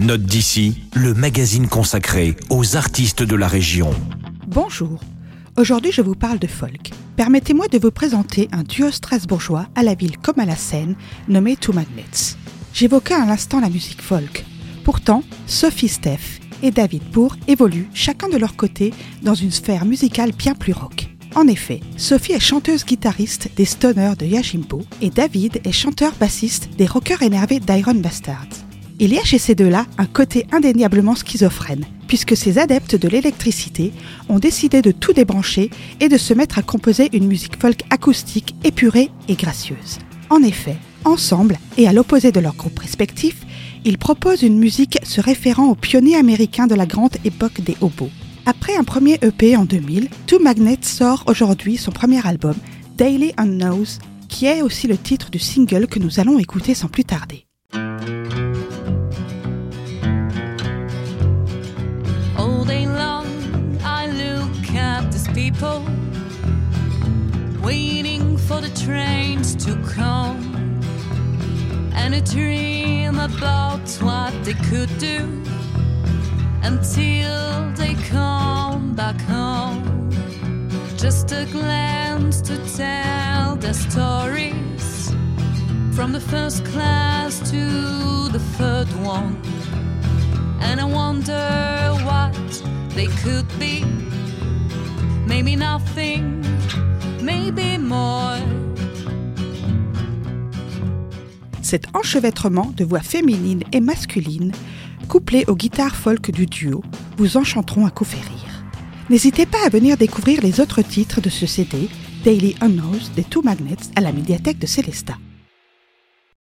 Note d'ici, le magazine consacré aux artistes de la région. Bonjour. Aujourd'hui, je vous parle de folk. Permettez-moi de vous présenter un duo strasbourgeois à la ville comme à la scène, nommé Two Magnets. J'évoquais à l'instant la musique folk. Pourtant, Sophie Steph et David Bourg évoluent chacun de leur côté dans une sphère musicale bien plus rock. En effet, Sophie est chanteuse-guitariste des Stoners de Yajimbo et David est chanteur-bassiste des rockers énervés d'Iron Bastards. Il y a chez ces deux-là un côté indéniablement schizophrène, puisque ces adeptes de l'électricité ont décidé de tout débrancher et de se mettre à composer une musique folk acoustique épurée et gracieuse. En effet, ensemble, et à l'opposé de leurs groupes respectifs, ils proposent une musique se référant aux pionniers américains de la grande époque des hobos. Après un premier EP en 2000, Two Magnets sort aujourd'hui son premier album, Daily Unknowns, qui est aussi le titre du single que nous allons écouter sans plus tarder. People waiting for the trains to come, and I dream about what they could do until they come back home. Just a glance to tell their stories from the first class to the third one. And I wonder what they could be. Maybe nothing, maybe more. Cet enchevêtrement de voix féminines et masculines, couplé aux guitares folk du duo, vous enchanteront à coup rire. N'hésitez pas à venir découvrir les autres titres de ce CD, Daily Unknowns des Two Magnets, à la médiathèque de Célestat.